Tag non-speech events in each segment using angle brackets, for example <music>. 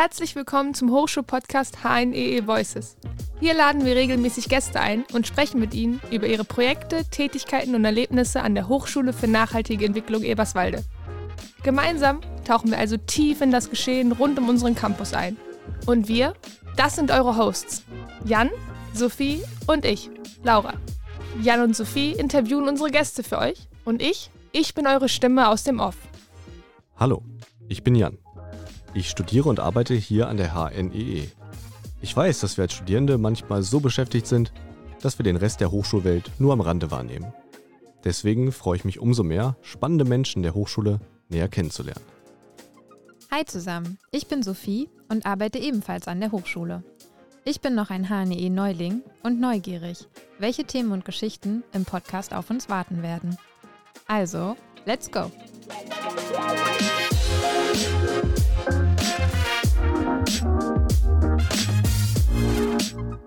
Herzlich willkommen zum Hochschulpodcast HNEE E Voices. Hier laden wir regelmäßig Gäste ein und sprechen mit ihnen über ihre Projekte, Tätigkeiten und Erlebnisse an der Hochschule für nachhaltige Entwicklung Eberswalde. Gemeinsam tauchen wir also tief in das Geschehen rund um unseren Campus ein. Und wir, das sind eure Hosts. Jan, Sophie und ich, Laura. Jan und Sophie interviewen unsere Gäste für euch und ich, ich bin eure Stimme aus dem Off. Hallo, ich bin Jan. Ich studiere und arbeite hier an der HNEE. Ich weiß, dass wir als Studierende manchmal so beschäftigt sind, dass wir den Rest der Hochschulwelt nur am Rande wahrnehmen. Deswegen freue ich mich umso mehr, spannende Menschen der Hochschule näher kennenzulernen. Hi zusammen, ich bin Sophie und arbeite ebenfalls an der Hochschule. Ich bin noch ein HNE-Neuling und neugierig, welche Themen und Geschichten im Podcast auf uns warten werden. Also, let's go!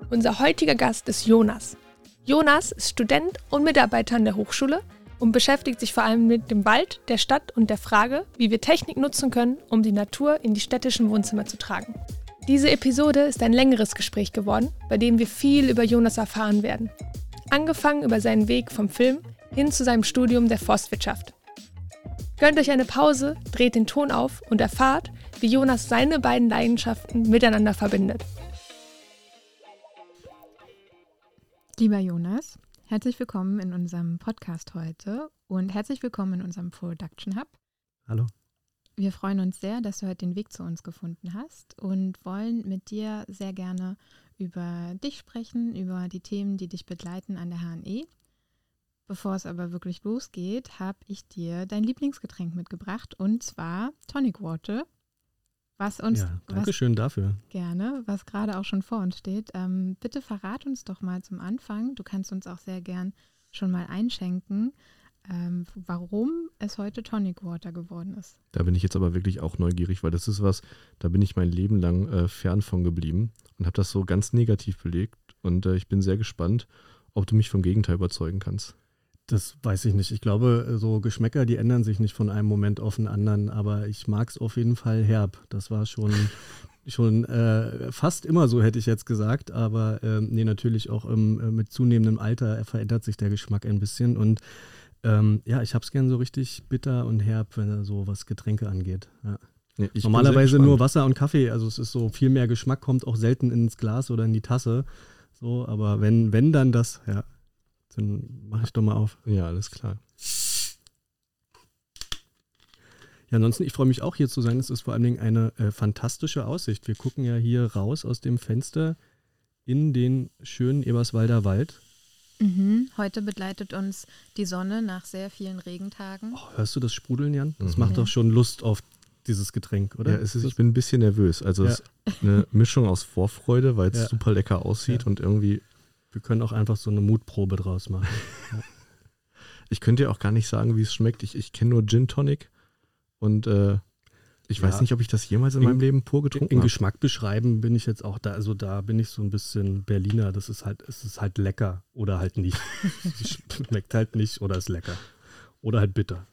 Unser heutiger Gast ist Jonas. Jonas ist Student und Mitarbeiter an der Hochschule und beschäftigt sich vor allem mit dem Wald, der Stadt und der Frage, wie wir Technik nutzen können, um die Natur in die städtischen Wohnzimmer zu tragen. Diese Episode ist ein längeres Gespräch geworden, bei dem wir viel über Jonas erfahren werden. Angefangen über seinen Weg vom Film hin zu seinem Studium der Forstwirtschaft. Gönnt euch eine Pause, dreht den Ton auf und erfahrt, wie Jonas seine beiden Leidenschaften miteinander verbindet. Lieber Jonas, herzlich willkommen in unserem Podcast heute und herzlich willkommen in unserem Production Hub. Hallo. Wir freuen uns sehr, dass du heute den Weg zu uns gefunden hast und wollen mit dir sehr gerne über dich sprechen, über die Themen, die dich begleiten an der HNE. Bevor es aber wirklich losgeht, habe ich dir dein Lieblingsgetränk mitgebracht und zwar Tonic Water. Was uns ja, was, danke schön dafür. gerne, was gerade auch schon vor uns steht. Ähm, bitte verrat uns doch mal zum Anfang. Du kannst uns auch sehr gern schon mal einschenken, ähm, warum es heute Tonic Water geworden ist. Da bin ich jetzt aber wirklich auch neugierig, weil das ist was, da bin ich mein Leben lang äh, fern von geblieben und habe das so ganz negativ belegt. Und äh, ich bin sehr gespannt, ob du mich vom Gegenteil überzeugen kannst. Das weiß ich nicht. Ich glaube, so Geschmäcker, die ändern sich nicht von einem Moment auf den anderen, aber ich mag es auf jeden Fall herb. Das war schon, <laughs> schon äh, fast immer so, hätte ich jetzt gesagt. Aber ähm, nee, natürlich auch ähm, äh, mit zunehmendem Alter verändert sich der Geschmack ein bisschen. Und ähm, ja, ich habe es gern so richtig bitter und herb, wenn so was Getränke angeht. Ja. Ja, Normalerweise nur. Wasser und Kaffee. Also es ist so viel mehr Geschmack, kommt auch selten ins Glas oder in die Tasse. So, aber wenn, wenn dann das, ja, dann mache ich doch mal auf. Ja, alles klar. Ja, ansonsten, ich freue mich auch hier zu sein. Es ist vor allen Dingen eine äh, fantastische Aussicht. Wir gucken ja hier raus aus dem Fenster in den schönen Eberswalder Wald. Mhm. Heute begleitet uns die Sonne nach sehr vielen Regentagen. Oh, hörst du das Sprudeln, Jan? Das Mhm. macht Ja. doch schon Lust auf dieses Getränk, oder? Ja, es ist, ich bin ein bisschen nervös. Also es ist eine Mischung aus Vorfreude, weil es Ja. super lecker aussieht Ja. und irgendwie, Wir können auch einfach so eine Mutprobe draus machen. <laughs> ich könnte ja auch gar nicht sagen, wie es schmeckt. Ich, ich kenne nur Gin Tonic und äh, ich Ja. weiß nicht, ob ich das jemals in, In- meinem Leben pur getrunken in habe. Geschmack beschreiben bin ich jetzt auch da, also da bin ich so ein bisschen Berliner. Das ist halt, es ist halt lecker oder halt nicht. <laughs> Schmeckt halt nicht oder ist lecker. Oder halt bitter.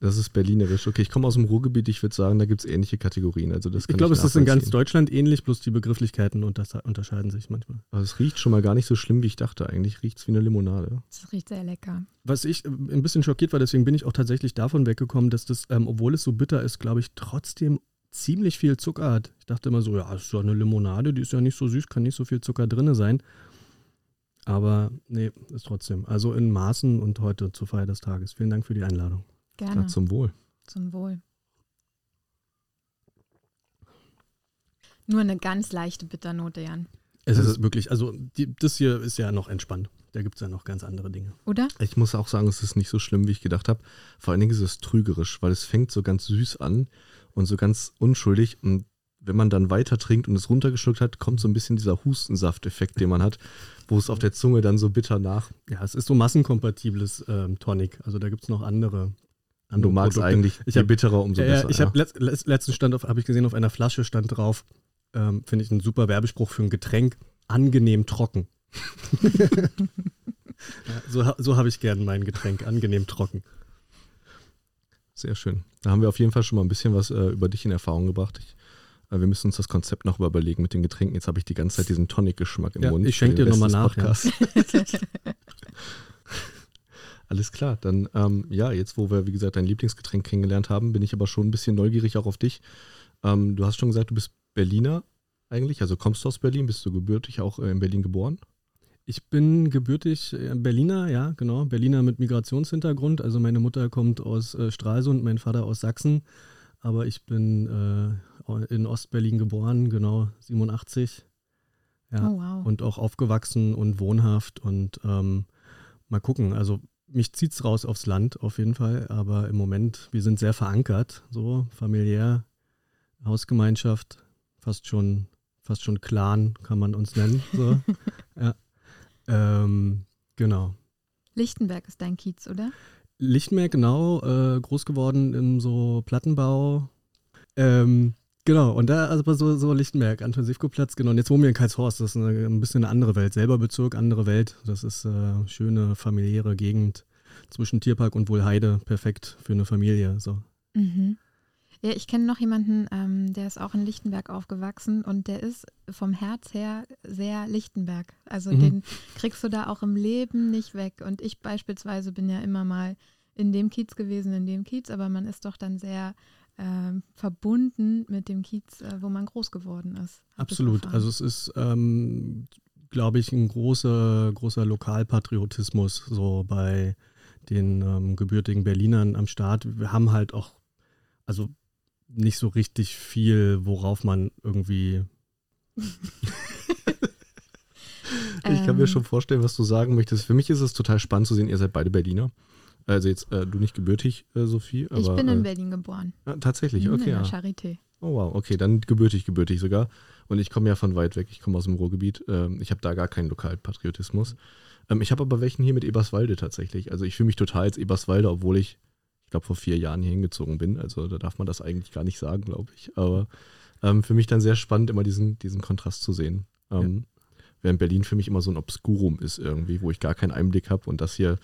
Das ist berlinerisch. Okay, ich komme aus dem Ruhrgebiet. Ich würde sagen, da gibt es ähnliche Kategorien. Also das Ich glaube, es ist in ganz. Deutschland ähnlich, bloß die Begrifflichkeiten untersche- unterscheiden sich manchmal. Aber es riecht schon mal gar nicht so schlimm, wie ich dachte. Eigentlich riecht es wie eine Limonade. Es riecht sehr lecker. Was ich äh, ein bisschen schockiert war, deswegen bin ich auch tatsächlich davon weggekommen, dass das, ähm, obwohl es so bitter ist, glaube ich, trotzdem ziemlich viel Zucker hat. Ich dachte immer so, ja, ist ja eine Limonade, die ist ja nicht so süß, kann nicht so viel Zucker drin sein. Aber nee, ist trotzdem. Also in Maßen und heute zur Feier des Tages. Vielen Dank für die Einladung. Gerne. Ja, zum Wohl. Zum Wohl. Nur eine ganz leichte Bitternote, Jan. Es ist wirklich, also die, das hier ist ja noch entspannt. Da gibt es ja noch ganz andere Dinge. Oder? Ich muss auch sagen, es ist nicht so schlimm, wie ich gedacht habe. Vor allen Dingen ist es trügerisch, weil es fängt so ganz süß an und so ganz unschuldig. Und wenn man dann weiter trinkt und es runtergeschluckt hat, kommt so ein bisschen dieser Hustensafteffekt, den man hat, wo es auf der Zunge dann so bitter nach. Ja, es ist so massenkompatibles ähm, Tonic. Also da gibt es noch andere. Und andere du magst Produkte. eigentlich, Ich je hab- bitterer, umso Ja, ja, besser. ich habe letzt, letzt, letzten stand auf, habe ich gesehen, auf einer Flasche stand drauf, ähm, finde ich ein super Werbespruch für ein Getränk, angenehm trocken. ja, <laughs> so so habe ich gern mein Getränk, angenehm trocken. Sehr schön. Da haben wir auf jeden Fall schon mal ein bisschen was äh, über dich in Erfahrung gebracht. Ich Äh, wir müssen uns das Konzept noch überlegen mit den Getränken. Jetzt habe ich die ganze Zeit diesen Tonic-Geschmack im Ja, Mund. ich schenke dir nochmal nach, ja. <laughs> Alles klar, dann ähm, ja, jetzt wo wir, wie gesagt, dein Lieblingsgetränk kennengelernt haben, bin ich aber schon ein bisschen neugierig auch auf dich. Ähm, du hast schon gesagt, du bist Berliner eigentlich, also kommst du aus Berlin, bist du gebürtig auch äh, in Berlin geboren? Ich bin gebürtig äh, Berliner, ja, genau. Berliner mit Migrationshintergrund. Also meine Mutter kommt aus äh, Stralsund, mein Vater aus Sachsen. Aber ich bin äh, in Ostberlin geboren, genau, 87. Ja. Oh, wow. Und auch aufgewachsen und wohnhaft. Und ähm, mal gucken. Also mich zieht es raus aufs Land auf jeden Fall. Aber im Moment, wir sind sehr verankert, so familiär, Hausgemeinschaft, fast schon, fast schon Clan kann man uns nennen. So. <laughs> ja. Ähm, genau. Lichtenberg ist dein Kiez, oder? Lichtenberg, genau, äh, groß geworden im so Plattenbau. Ähm, genau, und da, also so, so Lichtenberg, Anton-Sivko-Platz, genau. Und jetzt wohnen wir in Karlshorst, das ist eine, ein bisschen eine andere Welt. Selber Bezirk, andere Welt. Das ist äh, schöne, familiäre Gegend zwischen Tierpark und Wohlheide. Perfekt für eine Familie. So. Mhm. Ja, ich kenne noch jemanden, ähm, der ist auch in Lichtenberg aufgewachsen und der ist vom Herz her sehr Lichtenberg. Also Mhm. den kriegst du da auch im Leben nicht weg. Und ich beispielsweise bin ja immer mal in dem Kiez gewesen, in dem Kiez, aber man ist doch dann sehr ähm, verbunden mit dem Kiez, äh, wo man groß geworden ist. Absolut. Also es ist, ähm, glaube ich, ein großer, großer Lokalpatriotismus so bei den ähm, gebürtigen Berlinern am Start. Wir haben halt auch, also nicht so richtig viel, worauf man irgendwie. <laughs> Ich kann mir Ähm, schon vorstellen, was du sagen möchtest. Für mich ist es total spannend zu sehen, ihr seid beide Berliner. Also jetzt äh, du nicht gebürtig, äh, Sophie, aber ich bin in äh, Berlin geboren. ah, tatsächlich, Mhm, okay. In der Ja. Charité. Oh wow, okay, dann gebürtig, gebürtig sogar. Und ich komme ja von weit weg, ich komme aus dem Ruhrgebiet. Ähm, ich habe da gar keinen Lokalpatriotismus. Ähm, ich habe aber welchen hier mit Eberswalde tatsächlich. Also ich fühle mich total als Eberswalde, obwohl ich, ich glaube, vor vier Jahren hier hingezogen bin. Also da darf man das eigentlich gar nicht sagen, glaube ich. Aber ähm, für mich dann sehr spannend, immer diesen, diesen Kontrast zu sehen. Ähm, Während Berlin für mich immer so ein Obskurum ist irgendwie, wo ich gar keinen Einblick habe und das hier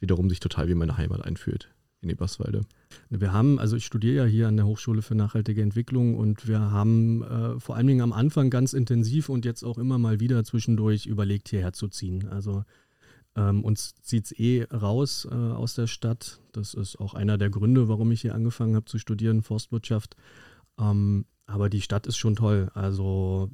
wiederum sich total wie meine Heimat einfühlt in Eberswalde. Wir haben, also ich studiere ja hier an der Hochschule für nachhaltige Entwicklung und wir haben äh, vor allen Dingen am Anfang ganz intensiv und jetzt auch immer mal wieder zwischendurch überlegt, hierher zu ziehen. Also ähm, uns zieht es eh raus äh, aus der Stadt. Das ist auch einer der Gründe, warum ich hier angefangen habe zu studieren, Forstwirtschaft. Ähm, aber die Stadt ist schon toll. Also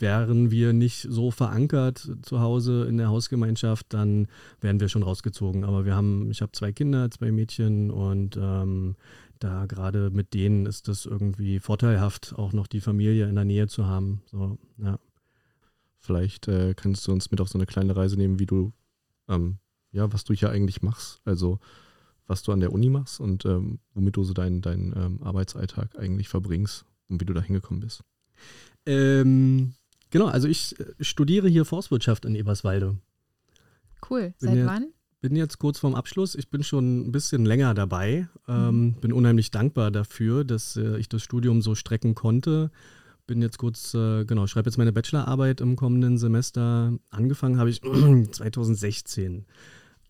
wären wir nicht so verankert zu Hause in der Hausgemeinschaft, dann wären wir schon rausgezogen. Aber wir haben, ich habe zwei Kinder, zwei Mädchen und ähm, da gerade mit denen ist das irgendwie vorteilhaft, auch noch die Familie in der Nähe zu haben. So, ja. Vielleicht äh, kannst du uns mit auf so eine kleine Reise nehmen, wie du, ähm, ja, was du hier eigentlich machst. Also was du an der Uni machst und ähm, womit du so deinen deinen ähm, Arbeitsalltag eigentlich verbringst und wie du da hingekommen bist. Ähm, genau, also ich äh, studiere hier Forstwirtschaft in Eberswalde. Cool. Bin Seit ja- wann? Bin jetzt kurz vorm Abschluss. Ich bin schon ein bisschen länger dabei. Ähm, bin unheimlich dankbar dafür, dass äh, ich das Studium so strecken konnte. Bin jetzt kurz, äh, genau, schreibe jetzt meine Bachelorarbeit im kommenden Semester. Angefangen habe ich <clears throat> 2016.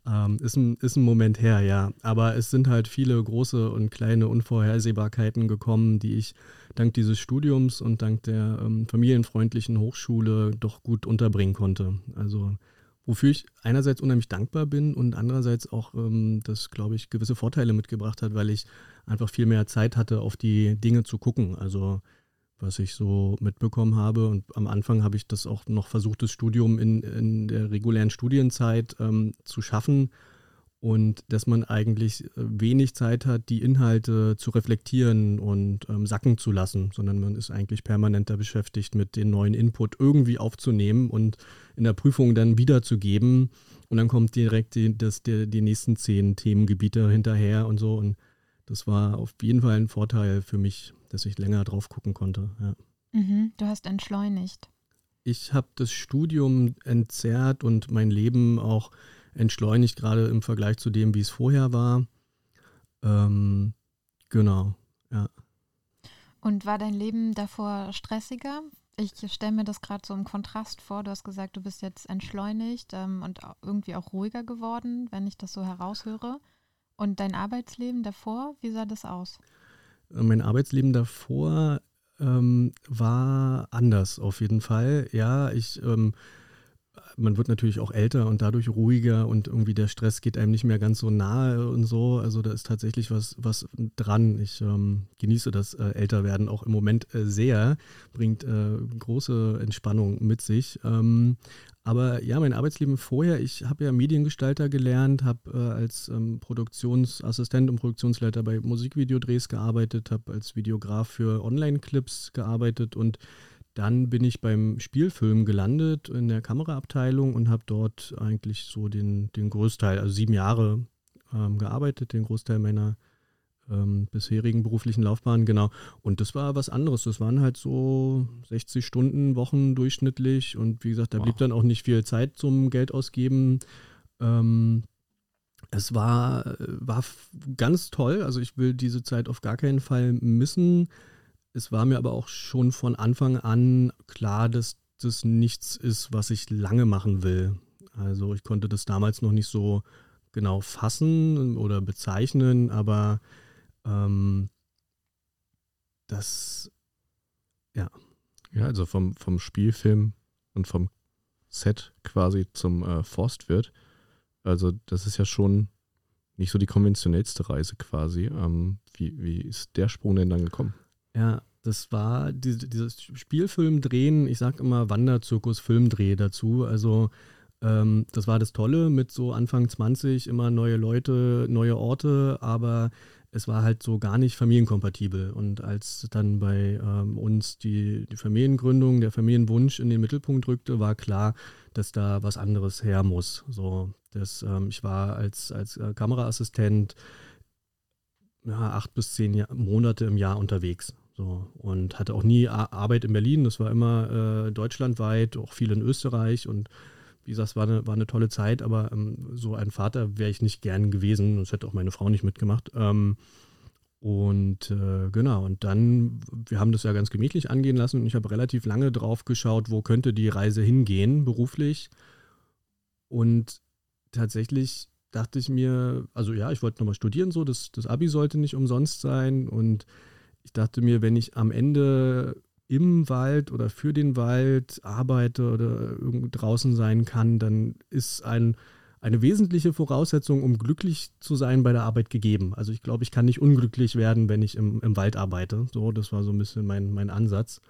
Ähm, ist, ein, ist ein Moment her, ja. Aber es sind halt viele große und kleine Unvorhersehbarkeiten gekommen, die ich dank dieses Studiums und dank der ähm, familienfreundlichen Hochschule doch gut unterbringen konnte. Also wofür ich einerseits unheimlich dankbar bin und andererseits auch ähm, das, glaube ich, gewisse Vorteile mitgebracht hat, weil ich einfach viel mehr Zeit hatte, auf die Dinge zu gucken. Also was ich so mitbekommen habe. Und am Anfang habe ich das auch noch versucht, das Studium in, in der regulären Studienzeit ähm, zu schaffen. Und dass man eigentlich äh, wenig Zeit hat, die Inhalte zu reflektieren und ähm, sacken zu lassen, sondern man ist eigentlich permanenter beschäftigt mit den neuen Input irgendwie aufzunehmen und in der Prüfung dann wiederzugeben. Und dann kommt direkt die, das, die, die nächsten zehn Themengebiete hinterher und so. Und das war auf jeden Fall ein Vorteil für mich, dass ich länger drauf gucken konnte. Ja. Mhm. Du hast entschleunigt. Ich habe das Studium entzerrt und mein Leben auch entschleunigt, gerade im Vergleich zu dem, wie es vorher war. Ähm, genau, ja. Und war dein Leben davor stressiger? Ich stelle mir das gerade so im Kontrast vor. Du hast gesagt, du bist jetzt entschleunigt ähm, und irgendwie auch ruhiger geworden, wenn ich das so heraushöre. Und dein Arbeitsleben davor, wie sah das aus? Mein Arbeitsleben davor ähm, war anders auf jeden Fall. Ja, ich ähm, man wird natürlich auch älter und dadurch ruhiger und irgendwie der Stress geht einem nicht mehr ganz so nahe und so. Also da ist tatsächlich was, was dran. Ich ähm, genieße das äh, Älterwerden auch im Moment äh, sehr, bringt äh, große Entspannung mit sich. Ähm, aber ja, mein Arbeitsleben vorher, ich habe ja Mediengestalter gelernt, habe äh, als ähm, Produktionsassistent und Produktionsleiter bei Musikvideodrehs gearbeitet, habe als Videograf für Online-Clips gearbeitet und dann bin ich beim Spielfilm gelandet in der Kameraabteilung und habe dort eigentlich so den, den Großteil, also sieben Jahre ähm, gearbeitet, den Großteil meiner ähm, bisherigen beruflichen Laufbahn, genau. Und das war was anderes. Das waren halt so 60 Stunden Wochen durchschnittlich und wie gesagt, da wow. blieb dann auch nicht viel Zeit zum Geld ausgeben. Ähm, es war, war ganz toll. Also ich will diese Zeit auf gar keinen Fall missen es war mir aber auch schon von Anfang an klar, dass das nichts ist, was ich lange machen will. Also ich konnte das damals noch nicht so genau fassen oder bezeichnen, aber ähm, das, ja. Ja, also vom, vom Spielfilm und vom Set quasi zum äh, Forstwirt. Also das ist ja schon nicht so die konventionellste Reise quasi. Ähm, wie, wie ist der Sprung denn dann gekommen? Ja, das war diese, dieses Spielfilm drehen, ich sag immer Wanderzirkus Filmdreh dazu. Also ähm, das war das Tolle mit so Anfang 20 immer neue Leute, neue Orte, aber es war halt so gar nicht familienkompatibel. Und als dann bei ähm, uns die, die Familiengründung, der Familienwunsch in den Mittelpunkt rückte, war klar, dass da was anderes her muss. So, das, ähm, ich war als, als äh, Kameraassistent ja, acht bis zehn Monate im Jahr unterwegs. So, und hatte auch nie Arbeit in Berlin. Das war immer äh, deutschlandweit, auch viel in Österreich. Und wie gesagt, es war eine, war eine tolle Zeit, aber ähm, so ein Vater wäre ich nicht gern gewesen. Das hätte auch meine Frau nicht mitgemacht. Ähm, und äh, genau, und dann, wir haben das ja ganz gemütlich angehen lassen und ich habe relativ lange drauf geschaut, wo könnte die Reise hingehen beruflich. Und tatsächlich dachte ich mir, also ja, ich wollte nochmal studieren, so, das, das Abi sollte nicht umsonst sein. Und ich dachte mir, wenn ich am Ende im Wald oder für den Wald arbeite oder draußen sein kann, dann ist ein, eine wesentliche Voraussetzung, um glücklich zu sein bei der Arbeit gegeben. Also ich glaube, ich kann nicht unglücklich werden, wenn ich im, im Wald arbeite. So, das war so ein bisschen mein, mein Ansatz.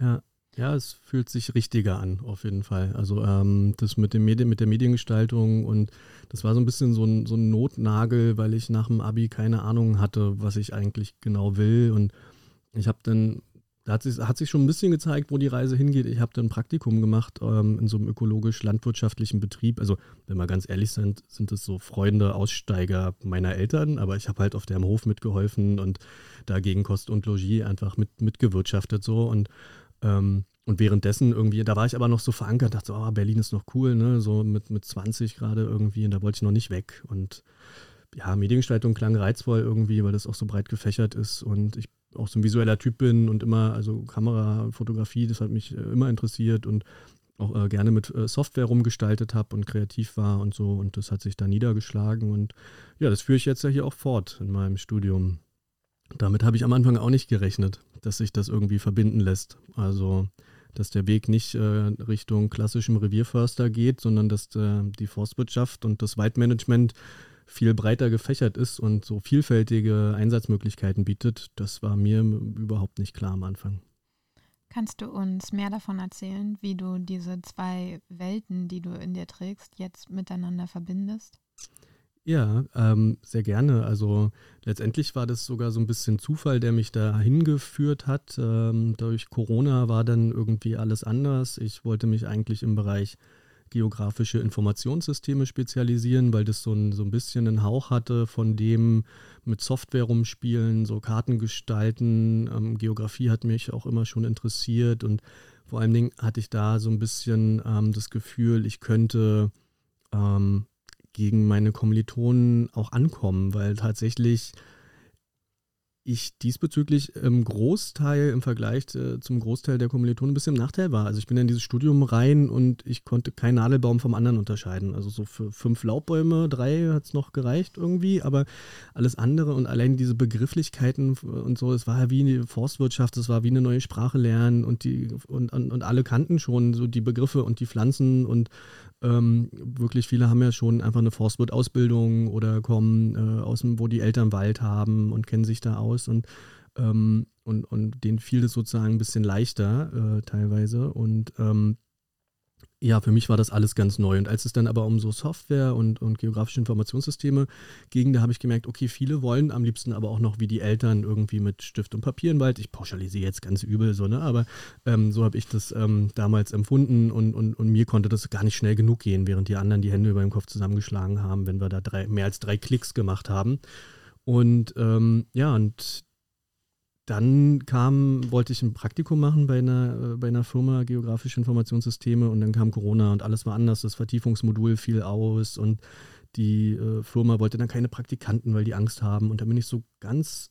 Ja, ja, es fühlt sich richtiger an, auf jeden Fall. Also ähm, das mit, dem Medien, mit der Mediengestaltung und das war so ein bisschen so ein, so ein Notnagel, weil ich nach dem Abi keine Ahnung hatte, was ich eigentlich genau will. Und ich habe dann, da hat sich, hat sich schon ein bisschen gezeigt, wo die Reise hingeht. Ich habe dann ein Praktikum gemacht ähm, in so einem ökologisch-landwirtschaftlichen Betrieb. Also, wenn wir ganz ehrlich sind, sind es so Freunde, Aussteiger meiner Eltern, aber ich habe halt auf deren Hof mitgeholfen und dagegen Kost und Logis einfach mit, mitgewirtschaftet so und ähm, und währenddessen irgendwie, da war ich aber noch so verankert, dachte so, oh, Berlin ist noch cool, ne? So mit, mit 20 gerade irgendwie und da wollte ich noch nicht weg. Und ja, Mediengestaltung klang reizvoll irgendwie, weil das auch so breit gefächert ist und ich auch so ein visueller Typ bin und immer, also Kamera, Fotografie, das hat mich äh, immer interessiert und auch äh, gerne mit äh, Software rumgestaltet habe und kreativ war und so und das hat sich da niedergeschlagen und ja, das führe ich jetzt ja hier auch fort in meinem Studium. Damit habe ich am Anfang auch nicht gerechnet, dass sich das irgendwie verbinden lässt. Also, dass der Weg nicht äh, Richtung klassischem Revierförster geht, sondern dass äh, die Forstwirtschaft und das Waldmanagement viel breiter gefächert ist und so vielfältige Einsatzmöglichkeiten bietet. Das war mir überhaupt nicht klar am Anfang. Kannst du uns mehr davon erzählen, wie du diese zwei Welten, die du in dir trägst, jetzt miteinander verbindest? Ja, ähm, sehr gerne. Also letztendlich war das sogar so ein bisschen Zufall, der mich da hingeführt hat. Ähm, durch Corona war dann irgendwie alles anders. Ich wollte mich eigentlich im Bereich geografische Informationssysteme spezialisieren, weil das so ein, so ein bisschen einen Hauch hatte von dem mit Software rumspielen, so Karten gestalten. Ähm, Geografie hat mich auch immer schon interessiert und vor allen Dingen hatte ich da so ein bisschen ähm, das Gefühl, ich könnte ähm, gegen meine Kommilitonen auch ankommen, weil tatsächlich ich diesbezüglich im Großteil im Vergleich äh, zum Großteil der Kommilitonen ein bisschen im Nachteil war. Also ich bin in dieses Studium rein und ich konnte keinen Nadelbaum vom anderen unterscheiden. Also so für fünf Laubbäume, drei hat es noch gereicht irgendwie, aber alles andere und allein diese Begrifflichkeiten und so, es war ja wie eine Forstwirtschaft, es war wie eine neue Sprache lernen und die und, und, und alle kannten schon so die Begriffe und die Pflanzen und ähm, wirklich viele haben ja schon einfach eine Forstwirt-Ausbildung oder kommen äh, aus dem, wo die Eltern Wald haben und kennen sich da aus und, ähm, und, und denen fiel das sozusagen ein bisschen leichter äh, teilweise. Und ähm, ja, für mich war das alles ganz neu. Und als es dann aber um so Software und, und geografische Informationssysteme ging, da habe ich gemerkt, okay, viele wollen am liebsten aber auch noch wie die Eltern irgendwie mit Stift und Papier im Wald. Ich pauschalisiere jetzt ganz übel so, ne? Aber ähm, so habe ich das ähm, damals empfunden und, und, und mir konnte das gar nicht schnell genug gehen, während die anderen die Hände über dem Kopf zusammengeschlagen haben, wenn wir da drei, mehr als drei Klicks gemacht haben. Und ähm, ja, und dann kam, wollte ich ein Praktikum machen bei einer, äh, bei einer Firma Geografische Informationssysteme und dann kam Corona und alles war anders. Das Vertiefungsmodul fiel aus und die äh, Firma wollte dann keine Praktikanten, weil die Angst haben. Und dann bin ich so ganz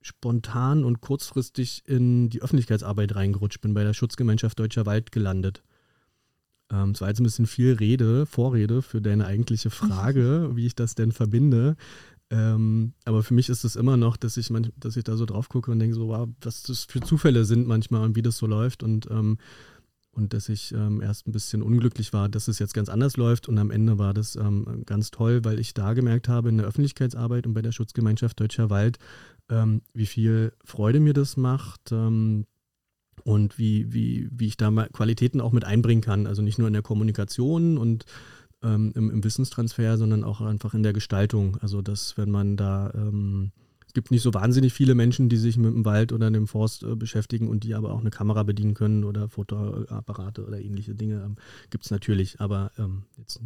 spontan und kurzfristig in die Öffentlichkeitsarbeit reingerutscht, bin bei der Schutzgemeinschaft Deutscher Wald gelandet. Ähm, es war jetzt ein bisschen viel Rede, Vorrede für deine eigentliche Frage, <laughs> wie ich das denn verbinde. Ähm, aber für mich ist es immer noch, dass ich, manch, dass ich da so drauf gucke und denke, so, wow, was das für Zufälle sind manchmal und wie das so läuft. Und, ähm, und dass ich ähm, erst ein bisschen unglücklich war, dass es jetzt ganz anders läuft. Und am Ende war das ähm, ganz toll, weil ich da gemerkt habe in der Öffentlichkeitsarbeit und bei der Schutzgemeinschaft Deutscher Wald, ähm, wie viel Freude mir das macht ähm, und wie, wie, wie ich da mal Qualitäten auch mit einbringen kann. Also nicht nur in der Kommunikation und ähm, im, im, Wissenstransfer, sondern auch einfach in der Gestaltung. Also dass wenn man da, ähm, es gibt nicht so wahnsinnig viele Menschen, die sich mit dem Wald oder dem Forst äh, beschäftigen und die aber auch eine Kamera bedienen können oder Fotoapparate oder ähnliche Dinge. Ähm, gibt es natürlich, aber ähm, jetzt,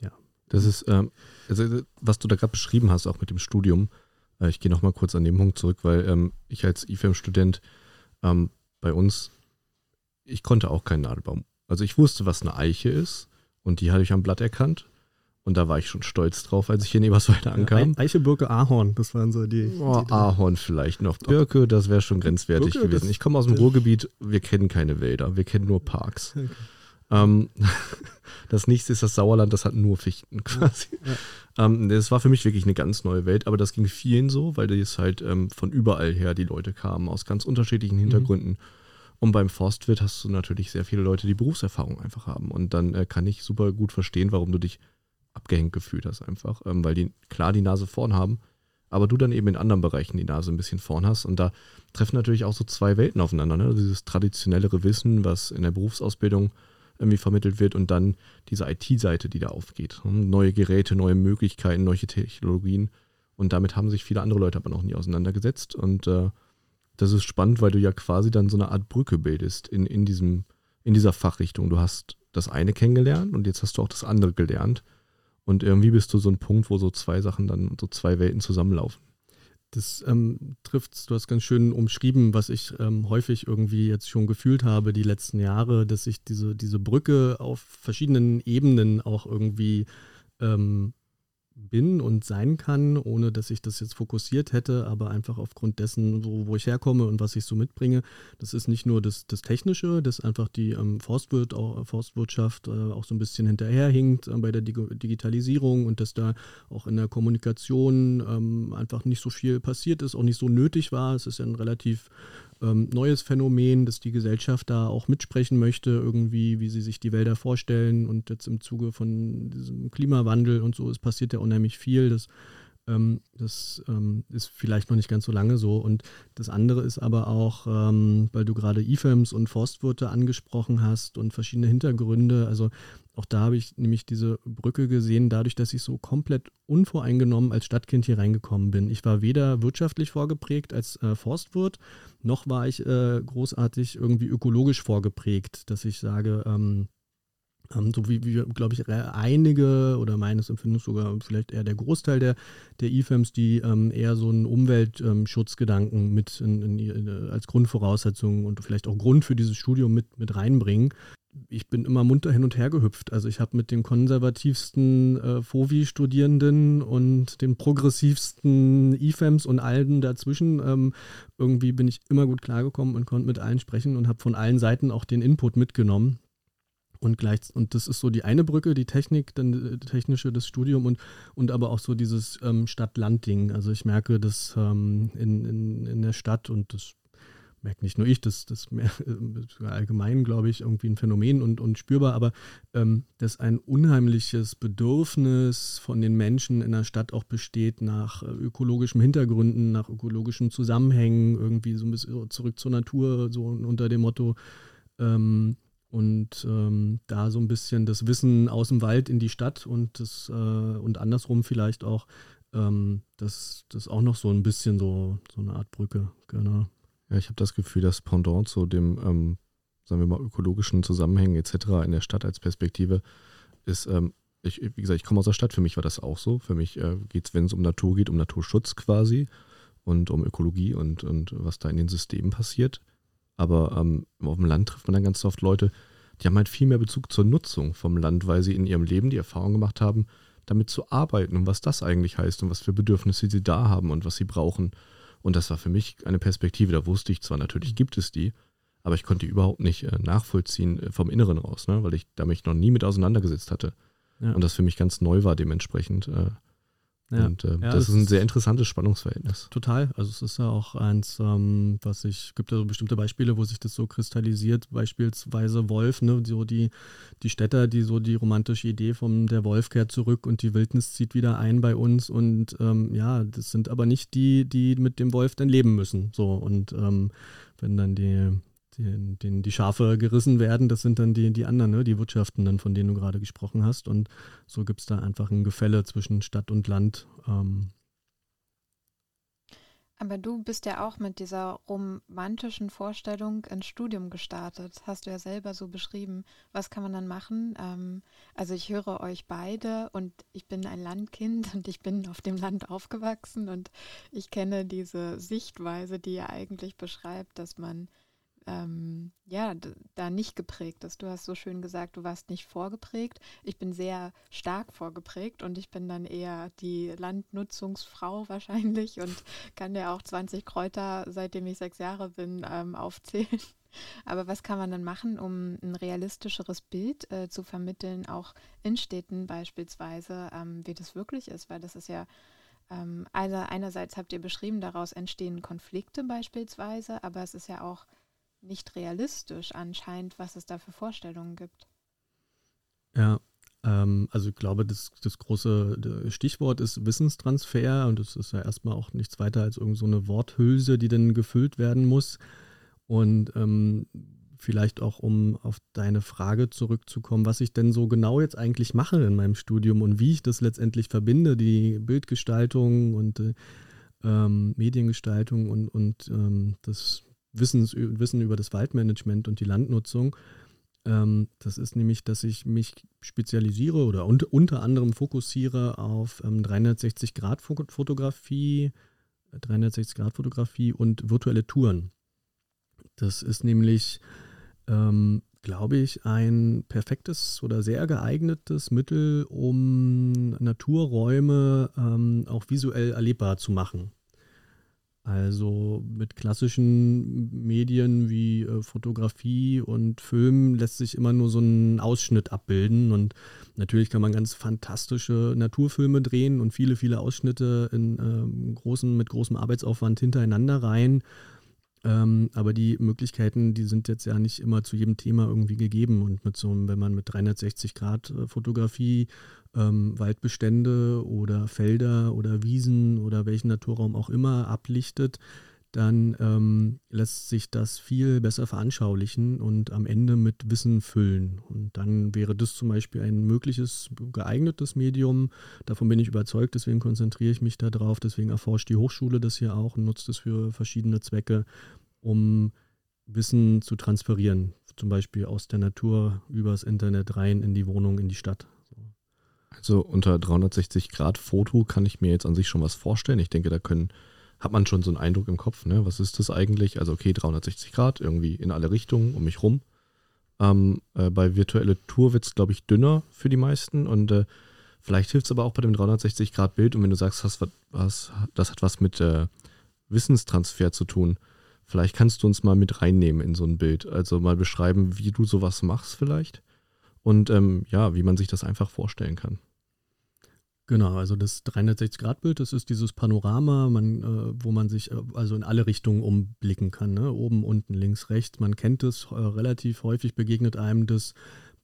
ja. Das ist, ähm, also, was du da gerade beschrieben hast, auch mit dem Studium. Äh, ich gehe nochmal kurz an den Punkt zurück, weil ähm, ich als IFEM-Student bei uns, ich konnte auch keinen Nadelbaum. Also ich wusste, was eine Eiche ist und die hatte ich am Blatt erkannt. Und da war ich schon stolz drauf, als ich hier in Eberswalde ankam. Eiche, Birke, Ahorn, das waren so die. Oh, die Ahorn vielleicht noch. Birke, das wäre schon grenzwertig Birke, gewesen. Ich komme aus dem Ruhrgebiet, wir kennen keine Wälder, wir kennen nur Parks. Okay. Ähm, <laughs> das nächste ist das Sauerland, das hat nur Fichten quasi. Ja. Ähm, das war für mich wirklich eine ganz neue Welt, aber das ging vielen so, weil das halt ähm, von überall her die Leute kamen, aus ganz unterschiedlichen mhm. Hintergründen. Mhm. Und beim Forstwirt hast du natürlich sehr viele Leute, die Berufserfahrung einfach haben. Und dann äh, kann ich super gut verstehen, warum du dich abgehängt gefühlt hast einfach. Ähm, weil die klar die Nase vorn haben, aber du dann eben in anderen Bereichen die Nase ein bisschen vorn hast. Und da treffen natürlich auch so zwei Welten aufeinander. Ne? Dieses traditionellere Wissen, was in der Berufsausbildung irgendwie vermittelt wird und dann diese IT-Seite, die da aufgeht. Ne? Neue Geräte, neue Möglichkeiten, neue Technologien. Und damit haben sich viele andere Leute aber noch nie auseinandergesetzt. Und äh, das ist spannend, weil du ja quasi dann so eine Art Brücke bildest in, in, diesem, in dieser Fachrichtung. Du hast das eine kennengelernt und jetzt hast du auch das andere gelernt. Und irgendwie bist du so ein Punkt, wo so zwei Sachen dann, so zwei Welten zusammenlaufen. Das ähm, trifft, du hast ganz schön umschrieben, was ich ähm, häufig irgendwie jetzt schon gefühlt habe die letzten Jahre, dass ich diese, diese Brücke auf verschiedenen Ebenen auch irgendwie ähm, bin und sein kann, ohne dass ich das jetzt fokussiert hätte, aber einfach aufgrund dessen, wo, wo ich herkomme und was ich so mitbringe. Das ist nicht nur das, das Technische, dass einfach die ähm, Forstwirt, auch, Forstwirtschaft äh, auch so ein bisschen hinterherhinkt äh, bei der Dig Digitalisierung und dass da auch in der Kommunikation ähm, einfach nicht so viel passiert ist, auch nicht so nötig war. Es ist ja ein relativ ähm, neues Phänomen, dass die Gesellschaft da auch mitsprechen möchte, irgendwie, wie sie sich die Wälder vorstellen. Und jetzt im Zuge von diesem Klimawandel und so, es passiert ja unheimlich viel. Das ähm, das ähm, ist vielleicht noch nicht ganz so lange so. Und das andere ist aber auch, ähm, weil du gerade IFEMs und Forstwirte angesprochen hast und verschiedene Hintergründe. Also auch da habe ich nämlich diese Brücke gesehen, dadurch, dass ich so komplett unvoreingenommen als Stadtkind hier reingekommen bin. Ich war weder wirtschaftlich vorgeprägt als äh, Forstwirt, noch war ich äh, großartig irgendwie ökologisch vorgeprägt, dass ich sage, ähm, ähm, so wie, wie glaube ich, einige oder meines Empfindens sogar vielleicht eher der Großteil der, der IFEMs, die ähm, eher so einen Umweltschutzgedanken mit in, in, in, als Grundvoraussetzung und vielleicht auch Grund für dieses Studium mit, mit reinbringen. Ich bin immer munter hin und her gehüpft. Also ich habe mit den konservativsten äh, FOVI-Studierenden und den progressivsten IFEMs und allen dazwischen ähm, irgendwie bin ich immer gut klargekommen und konnte mit allen sprechen und habe von allen Seiten auch den Input mitgenommen. Und gleich, und das ist so die eine Brücke, die Technik, dann die äh, technische, das Studium und, und aber auch so dieses ähm, Stadt-Land-Ding. Also ich merke das ähm, in, in, in der Stadt und das merkt nicht nur ich, das, das mehr, <laughs> äh, allgemein, glaube ich, irgendwie ein Phänomen und, und spürbar, aber ähm, dass ein unheimliches Bedürfnis von den Menschen in der Stadt auch besteht nach äh, ökologischen Hintergründen, nach ökologischen Zusammenhängen, irgendwie so ein bisschen zurück zur Natur, so unter dem Motto. Ähm, und ähm, da so ein bisschen das Wissen aus dem Wald in die Stadt und das äh, und andersrum vielleicht auch ähm, das, das auch noch so ein bisschen so, so eine Art Brücke, genau. Ja, ich habe das Gefühl, dass Pendant zu dem, ähm, sagen wir mal, ökologischen Zusammenhängen etc. in der Stadt als Perspektive ist, ähm, ich, wie gesagt, ich komme aus der Stadt, für mich war das auch so. Für mich äh, geht es, wenn es um Natur geht, um Naturschutz quasi und um Ökologie und, und was da in den Systemen passiert. Aber ähm, auf dem Land trifft man dann ganz oft Leute, die haben halt viel mehr Bezug zur Nutzung vom Land, weil sie in ihrem Leben die Erfahrung gemacht haben, damit zu arbeiten und was das eigentlich heißt und was für Bedürfnisse sie da haben und was sie brauchen. Und das war für mich eine Perspektive, da wusste ich zwar, natürlich gibt es die, aber ich konnte die überhaupt nicht äh, nachvollziehen äh, vom Inneren raus, ne? weil ich da mich noch nie mit auseinandergesetzt hatte. Ja. Und das für mich ganz neu war dementsprechend. Ja. Und äh, ja, das, das, ist ein sehr interessantes Spannungsverhältnis. Total. Also es ist ja auch eins, ähm, was ich, gibt ja so bestimmte Beispiele, wo sich das so kristallisiert, beispielsweise Wolf, ne, so die, die Städter, die so die romantische Idee von der Wolf kehrt zurück und die Wildnis zieht wieder ein bei uns und ähm, ja, das sind aber nicht die, die mit dem Wolf dann leben müssen. So und ähm, wenn dann die den, den die Schafe gerissen werden, das sind dann die, die anderen, ne? die Wirtschaften, von denen du gerade gesprochen hast. Und so gibt es da einfach ein Gefälle zwischen Stadt und Land. Ähm. Aber du bist ja auch mit dieser romantischen Vorstellung ins Studium gestartet. Hast du ja selber so beschrieben. Was kann man dann machen? Ähm, also ich höre euch beide und ich bin ein Landkind und ich bin auf dem Land aufgewachsen und ich kenne diese Sichtweise, die ihr eigentlich beschreibt, dass man ähm, ja, da nicht geprägt ist. Du hast so schön gesagt, du warst nicht vorgeprägt. Ich bin sehr stark vorgeprägt und ich bin dann eher die Landnutzungsfrau <laughs> wahrscheinlich und kann ja auch 20 Kräuter, seitdem ich sechs Jahre bin, ähm, aufzählen. <laughs> Aber was kann man dann machen, um ein realistischeres Bild äh, zu vermitteln, auch in Städten beispielsweise, ähm, wie das wirklich ist? Weil das ist ja also einerseits habt ihr beschrieben, daraus entstehen Konflikte beispielsweise, aber es ist ja auch nicht realistisch anscheinend, was es da für Vorstellungen gibt. Ja, ähm, also ich glaube, das, das große Stichwort ist Wissenstransfer und das ist ja erstmal auch nichts weiter als irgendeine so Worthülse, die dann gefüllt werden muss. Und ähm, vielleicht auch, um auf deine Frage zurückzukommen, was ich denn so genau jetzt eigentlich mache in meinem Studium und wie ich das letztendlich verbinde, die Bildgestaltung und äh, ähm, Mediengestaltung und, und ähm, das Wissens, Wissen über das Waldmanagement und die Landnutzung. Ähm, das ist nämlich, dass ich mich spezialisiere oder un unter anderem fokussiere auf ähm, 360-Grad-Fotografie, 360-Grad-Fotografie und virtuelle Touren. Das ist nämlich, ähm, glaube ich, ein perfektes oder sehr geeignetes Mittel, um Naturräume ähm, auch visuell erlebbar zu machen. Also mit klassischen Medien wie äh, Fotografie und Film lässt sich immer nur so ein Ausschnitt abbilden. Und natürlich kann man ganz fantastische Naturfilme drehen und viele, viele Ausschnitte in äh, großen, mit großem Arbeitsaufwand hintereinander rein. Ähm, aber die Möglichkeiten, die sind jetzt ja nicht immer zu jedem Thema irgendwie gegeben. Und mit so einem, wenn man mit 360 Grad äh, Fotografie ähm, Waldbestände oder Felder oder Wiesen oder welchen Naturraum auch immer ablichtet, dann ähm, lässt sich das viel besser veranschaulichen und am Ende mit Wissen füllen. Und dann wäre das zum Beispiel ein mögliches, geeignetes Medium. Davon bin ich überzeugt, deswegen konzentriere ich mich darauf. Deswegen erforscht die Hochschule das hier auch und nutzt es für verschiedene Zwecke, um Wissen zu transferieren. Zum Beispiel aus der Natur übers Internet rein in die Wohnung, in die Stadt. Also unter 360 Grad Foto kann ich mir jetzt an sich schon was vorstellen. Ich denke, da können, hat man schon so einen Eindruck im Kopf, ne? Was ist das eigentlich? Also okay, 360 Grad, irgendwie in alle Richtungen um mich rum. Ähm, äh, bei virtuelle Tour wird es, glaube ich, dünner für die meisten und äh, vielleicht hilft es aber auch bei dem 360-Grad-Bild und wenn du sagst, hast, was, das hat was mit äh, Wissenstransfer zu tun, vielleicht kannst du uns mal mit reinnehmen in so ein Bild. Also mal beschreiben, wie du sowas machst vielleicht und ähm, ja, wie man sich das einfach vorstellen kann. Genau, also das 360-Grad-Bild, das ist dieses Panorama, man, äh, wo man sich äh, also in alle Richtungen umblicken kann. Ne? Oben, unten, links, rechts. Man kennt es, äh, relativ häufig begegnet einem das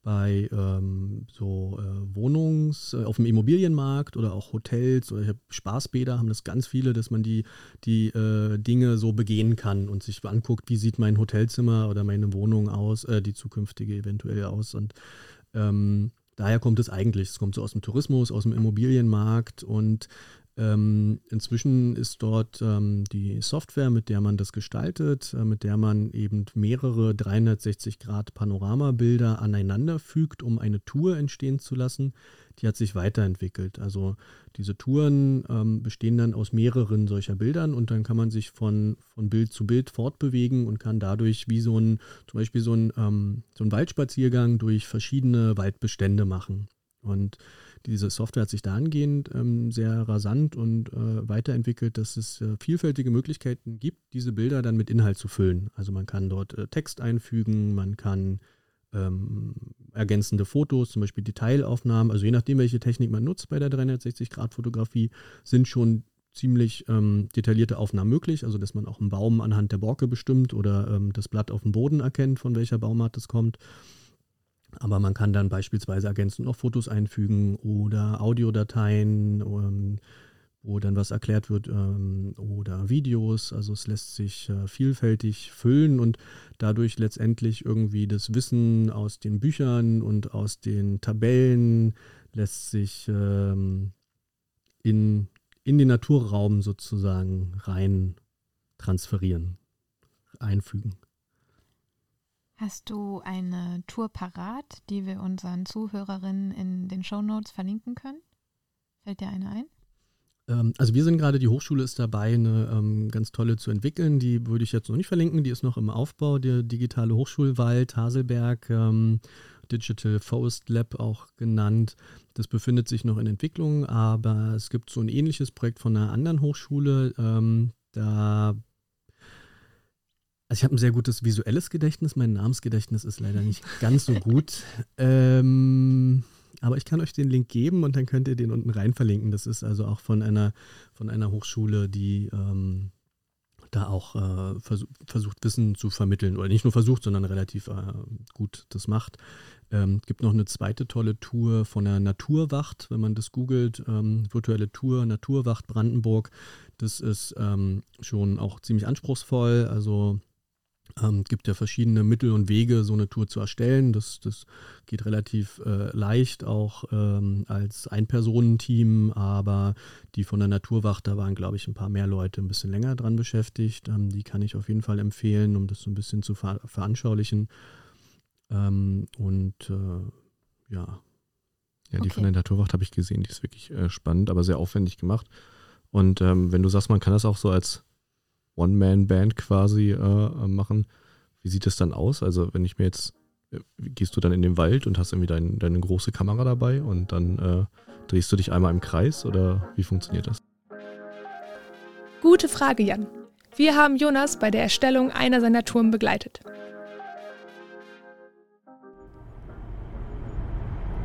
bei ähm, so äh, Wohnungs-, äh, auf dem Immobilienmarkt oder auch Hotels oder habe Spaßbäder, haben das ganz viele, dass man die, die äh, Dinge so begehen kann und sich anguckt, wie sieht mein Hotelzimmer oder meine Wohnung aus, die zukünftige eventuell aus. Und ähm, Daher kommt es eigentlich. Es kommt so aus dem Tourismus, aus dem Immobilienmarkt und ähm, inzwischen ist dort ähm, die Software, mit der man das gestaltet, äh, mit der man eben mehrere 360-Grad-Panoramabilder aneinander fügt, um eine Tour entstehen zu lassen. Die hat sich weiterentwickelt. Also diese Touren ähm, bestehen dann aus mehreren solcher Bildern und dann kann man sich von, von Bild zu Bild fortbewegen und kann dadurch wie so ein, zum Beispiel so ein, ähm, so ein Waldspaziergang durch verschiedene Waldbestände machen. Und diese Software hat sich dahingehend ähm, sehr rasant und äh, weiterentwickelt, dass es äh, vielfältige Möglichkeiten gibt, diese Bilder dann mit Inhalt zu füllen. Also man kann dort äh, Text einfügen, man kann ähm, ergänzende Fotos, zum Beispiel Detailaufnahmen, also je nachdem, welche Technik man nutzt bei der 360-Grad-Fotografie, sind schon ziemlich ähm, detaillierte Aufnahmen möglich, also dass man auch einen Baum anhand der Borke bestimmt oder ähm, das Blatt auf dem Boden erkennt, von welcher Baumart es kommt. Aber man kann dann beispielsweise ergänzend noch Fotos einfügen oder Audiodateien, ähm, wo dann was erklärt wird ähm, oder Videos. Also es lässt sich äh, vielfältig füllen und dadurch letztendlich irgendwie das Wissen aus den Büchern und aus den Tabellen lässt sich ähm, in, in den Naturraum sozusagen rein transferieren, einfügen. Hast du eine Tour parat, die wir unseren Zuhörerinnen in den Show Notes verlinken können? Fällt dir eine ein? Ähm, also wir sind gerade, die Hochschule ist dabei, eine ähm, ganz tolle zu entwickeln. Die würde ich jetzt noch nicht verlinken, die ist noch im Aufbau, der digitale Hochschulwald Haselberg, ähm, Digital Forest Lab auch genannt. Das befindet sich noch in Entwicklung, aber es gibt so ein ähnliches Projekt von einer anderen Hochschule. Ähm, da also ich habe ein sehr gutes visuelles Gedächtnis, mein Namensgedächtnis ist leider nicht ganz so gut. Ähm, aber ich kann euch den Link geben und dann könnt ihr den unten rein verlinken. Das ist also auch von einer, von einer Hochschule, die ähm, da auch äh, vers versucht, Wissen zu vermitteln. Oder nicht nur versucht, sondern relativ äh, gut das macht. Ähm, gibt noch eine zweite tolle Tour von der Naturwacht, wenn man das googelt. Ähm, virtuelle Tour, Naturwacht Brandenburg. Das ist ähm, schon auch ziemlich anspruchsvoll. Also ähm, gibt ja verschiedene Mittel und Wege, so eine Tour zu erstellen. Das, das geht relativ äh, leicht, auch ähm, als Ein-Personen-Team, aber die von der Naturwacht, da waren, glaube ich, ein paar mehr Leute ein bisschen länger dran beschäftigt. Ähm, die kann ich auf jeden Fall empfehlen, um das so ein bisschen zu ver veranschaulichen. Ähm, und äh, ja. Ja, die okay. von der Naturwacht habe ich gesehen, die ist wirklich äh, spannend, aber sehr aufwendig gemacht. Und ähm, wenn du sagst, man kann das auch so als One-Man-Band quasi äh, machen. Wie sieht es dann aus? Also wenn ich mir jetzt, äh, gehst du dann in den Wald und hast irgendwie dein, deine große Kamera dabei und dann äh, drehst du dich einmal im Kreis oder wie funktioniert das? Gute Frage, Jan. Wir haben Jonas bei der Erstellung einer seiner Touren begleitet.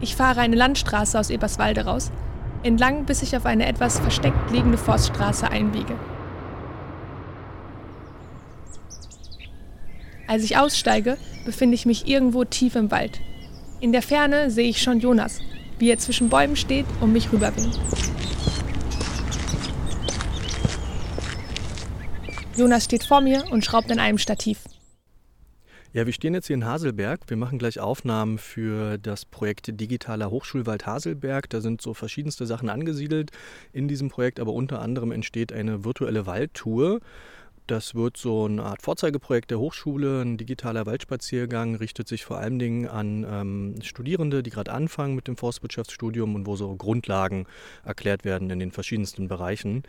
Ich fahre eine Landstraße aus Eberswalde raus, entlang bis ich auf eine etwas versteckt liegende Forststraße einbiege. Als ich aussteige, befinde ich mich irgendwo tief im Wald. In der Ferne sehe ich schon Jonas, wie er zwischen Bäumen steht und mich rüberwinkt. Jonas steht vor mir und schraubt an einem Stativ. Ja, wir stehen jetzt hier in Haselberg. Wir machen gleich Aufnahmen für das Projekt Digitaler Hochschulwald Haselberg. Da sind so verschiedenste Sachen angesiedelt in diesem Projekt, aber unter anderem entsteht eine virtuelle Waldtour. Das wird so eine Art Vorzeigeprojekt der Hochschule. Ein digitaler Waldspaziergang richtet sich vor allen Dingen an ähm, Studierende, die gerade anfangen mit dem Forstwirtschaftsstudium und wo so Grundlagen erklärt werden in den verschiedensten Bereichen.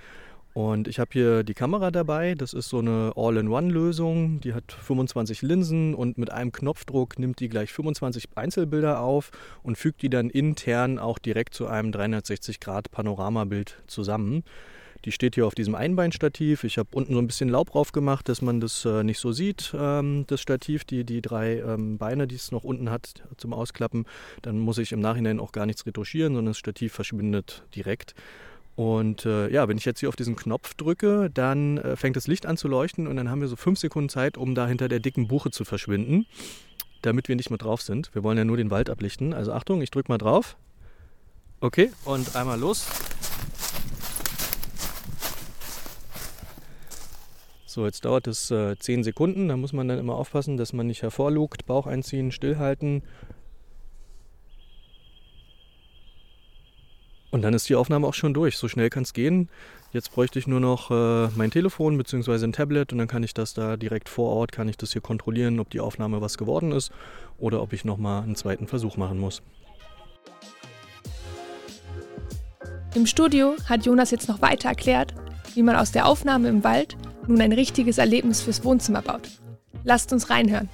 Und ich habe hier die Kamera dabei. Das ist so eine All-in-One-Lösung. Die hat 25 Linsen und mit einem Knopfdruck nimmt die gleich 25 Einzelbilder auf und fügt die dann intern auch direkt zu einem 360-Grad-Panoramabild zusammen. Die steht hier auf diesem Einbeinstativ. Ich habe unten so ein bisschen Laub drauf gemacht, dass man das äh, nicht so sieht, ähm, das Stativ, die, die drei ähm, Beine, die es noch unten hat zum Ausklappen. Dann muss ich im Nachhinein auch gar nichts retuschieren, sondern das Stativ verschwindet direkt. Und äh, ja, wenn ich jetzt hier auf diesen Knopf drücke, dann äh, fängt das Licht an zu leuchten und dann haben wir so fünf Sekunden Zeit, um da hinter der dicken Buche zu verschwinden, damit wir nicht mehr drauf sind. Wir wollen ja nur den Wald ablichten. Also Achtung, ich drücke mal drauf. Okay, und einmal los. So, jetzt dauert es äh, 10 Sekunden. Da muss man dann immer aufpassen, dass man nicht hervorlugt. Bauch einziehen, stillhalten Und dann ist die Aufnahme auch schon durch. So schnell kann es gehen. Jetzt bräuchte ich nur noch äh, mein Telefon bzw. ein Tablet und dann kann ich das da direkt vor Ort, kann ich das hier kontrollieren, ob die Aufnahme was geworden ist oder ob ich nochmal einen zweiten Versuch machen muss. Im Studio hat Jonas jetzt noch weiter erklärt, wie man aus der Aufnahme im Wald nun ein richtiges Erlebnis fürs Wohnzimmer baut. Lasst uns reinhören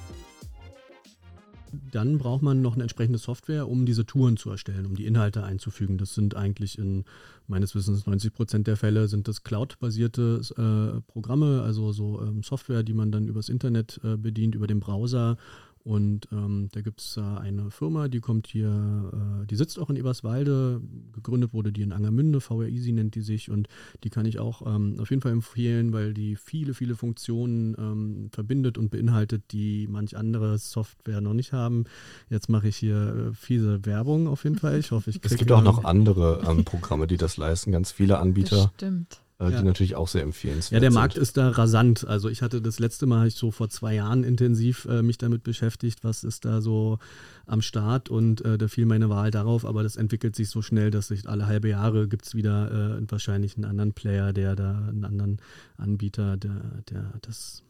dann braucht man noch eine entsprechende Software, um diese Touren zu erstellen, um die Inhalte einzufügen. Das sind eigentlich in meines Wissens 90 Prozent der Fälle sind das Cloud-basierte äh, Programme, also so ähm, Software, die man dann übers Internet äh, bedient, über den Browser und ähm, da gibt es äh, eine Firma, die kommt hier, äh, die sitzt auch in Eberswalde. Gegründet wurde die in Angermünde, VR Easy nennt die sich. Und die kann ich auch ähm, auf jeden Fall empfehlen, weil die viele, viele Funktionen ähm, verbindet und beinhaltet, die manch andere Software noch nicht haben. Jetzt mache ich hier äh, fiese Werbung auf jeden Fall. Ich hoffe, ich kriege. Es gibt auch noch andere ähm, Programme, die das leisten. Ganz viele Anbieter. Das stimmt. Äh, die ja. natürlich auch sehr empfehlenswert Ja, der Markt ist da rasant. Also ich hatte das letzte Mal ich so vor zwei Jahren intensiv äh, mich damit beschäftigt, was ist da so am Start und äh, da fiel meine Wahl darauf, aber das entwickelt sich so schnell, dass sich alle halbe Jahre gibt es wieder äh, wahrscheinlich einen anderen Player, der da, einen anderen Anbieter, der, der das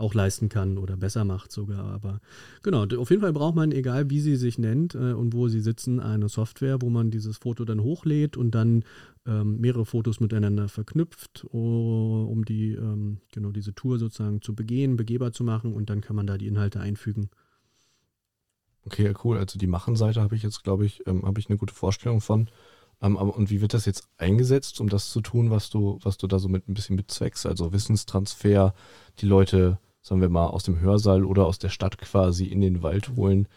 auch leisten kann oder besser macht sogar. Aber genau, auf jeden Fall braucht man, egal wie sie sich nennt äh, und wo sie sitzen, eine Software, wo man dieses Foto dann hochlädt und dann ähm, mehrere Fotos miteinander verknüpft, um die, ähm, genau diese Tour sozusagen zu begehen, begehbar zu machen und dann kann man da die Inhalte einfügen. Okay, cool. Also die Machenseite habe ich jetzt, glaube ich, ähm, habe ich eine gute Vorstellung von. Ähm, aber, und wie wird das jetzt eingesetzt, um das zu tun, was du, was du da so mit ein bisschen bezweckst? Also Wissenstransfer, die Leute sagen wir mal, aus dem Hörsaal oder aus der Stadt quasi in den Wald holen.